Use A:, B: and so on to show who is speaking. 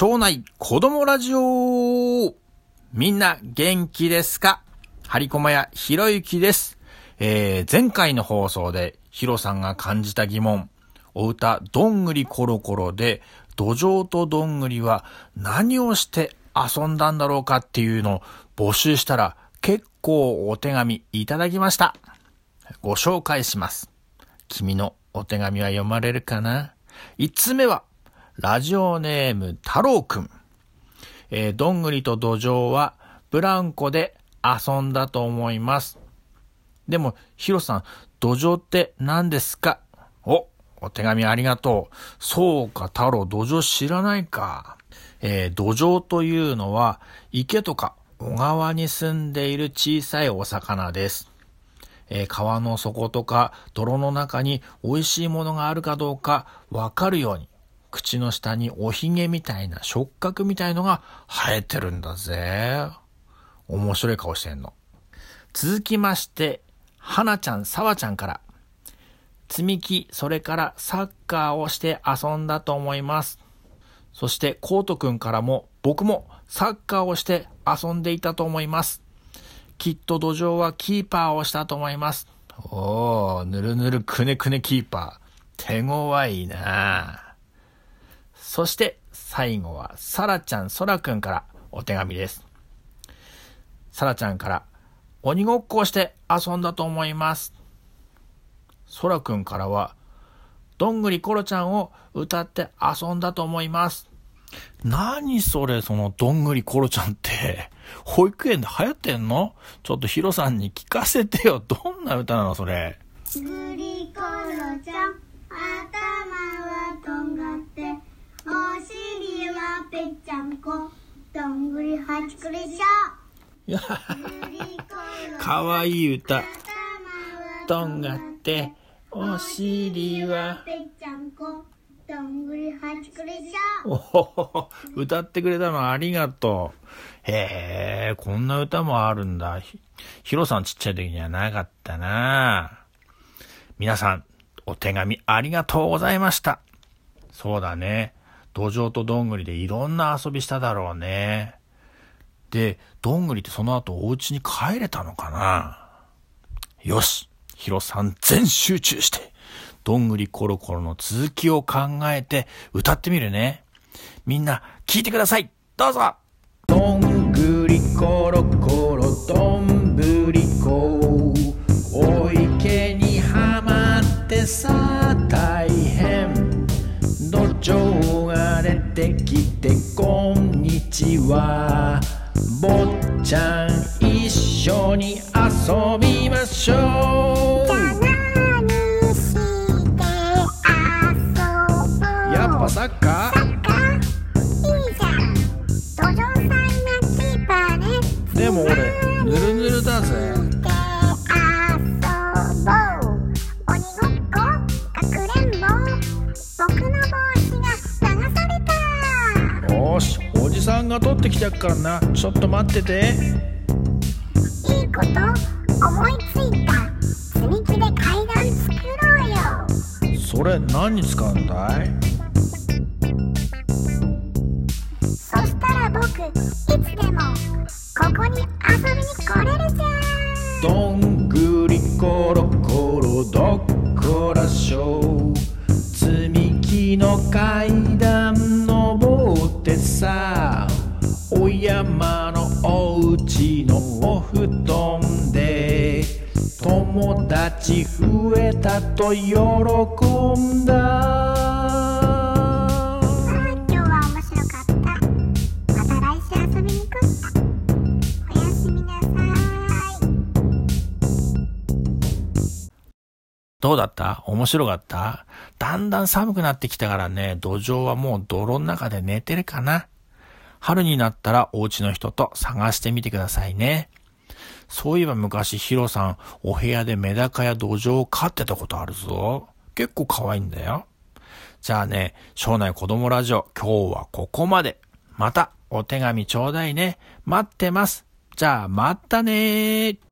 A: 庄内子供ラジオみんな元気ですか？張駒屋ひろゆきです。えー、前回の放送でヒロさんが感じた疑問、お歌どんぐりコロコロで、土壌とどんぐりは何をして遊んだんだろうかっていうのを募集したら結構お手紙いただきました。ご紹介します。君のお手紙は読まれるかな ?1 つ目は、ラジオネーム太郎くん。えー、どんぐりと土壌はブランコで遊んだと思います。でも、ヒロさん、土壌って何ですか？お、お手紙ありがとう。そうか、太郎、土壌知らないか。えー、土壌というのは、池とか小川に住んでいる小さいお魚です。えー、川の底とか泥の中に美味しいものがあるかどうかわかるように、口の下におひげみたいな触覚みたいのが生えてるんだぜ。面白い顔してんの。続きまして、はなちゃん、さわちゃんから、積み木、それからサッカーをして遊んだと思います。そして、コートくんからも、僕もサッカーをして遊んでいたと思います。きっと土壌はキーパーをしたと思います。おー、ぬるぬるくねくねキーパー。手強いなぁそして、最後は、さらちゃん、そらくんからお手紙です。さらちゃんから、鬼ごっこをして遊んだと思います。そらくんからは、どんぐりころちゃんを歌って遊んだと思います。何それ、そのどんぐりころちゃんって。保育園で流行ってんの？ちょっとヒロさんに聞かせてよ。どんな歌なのそれ？ぐりころちゃん、頭はとんがって、お尻はぺっちゃんこ、どんぐりはちくりしょ。かわいい歌。とんがって、お尻はぺっちゃんこ、どんぐりはちくりしょ。お歌ってくれたのありがとう。へえ、こんな歌もあるんだ。ひ、ヒロさんちっちゃい時にはなかったな皆さん、お手紙ありがとうございました。そうだね。土壌とどんぐりでいろんな遊びしただろうね。で、どんぐりってその後お家に帰れたのかな？よし、ヒロさん全集中して、どんぐりコロコロの続きを考えて歌ってみるね。みんな聞いてください。どうぞ。どんぐりコロコロどんぶりこお池にはまってさ大変。土壌が出てきてこんにちは。ちゃん一緒に遊びましょう。ぱサッカーサが取ってきてやっからな。ちょっと待ってて。いいこと？思いついた。積み木で階段作ろうよ。それ何に使うんだい？山のおうちのお布団で友達増えたと喜んだ。どうだった？面白かった？だんだん寒くなってきたからね、土壌はもう泥の中で寝てるかな春になったらお家の人と探してみてくださいね。そういえば昔ヒロさんお部屋でメダカや土壌を飼ってたことあるぞ。結構可愛いんだよ。じゃあね、庄内子供ラジオ今日はここまで。またお手紙ちょうだいね。待ってます。じゃあまたねー。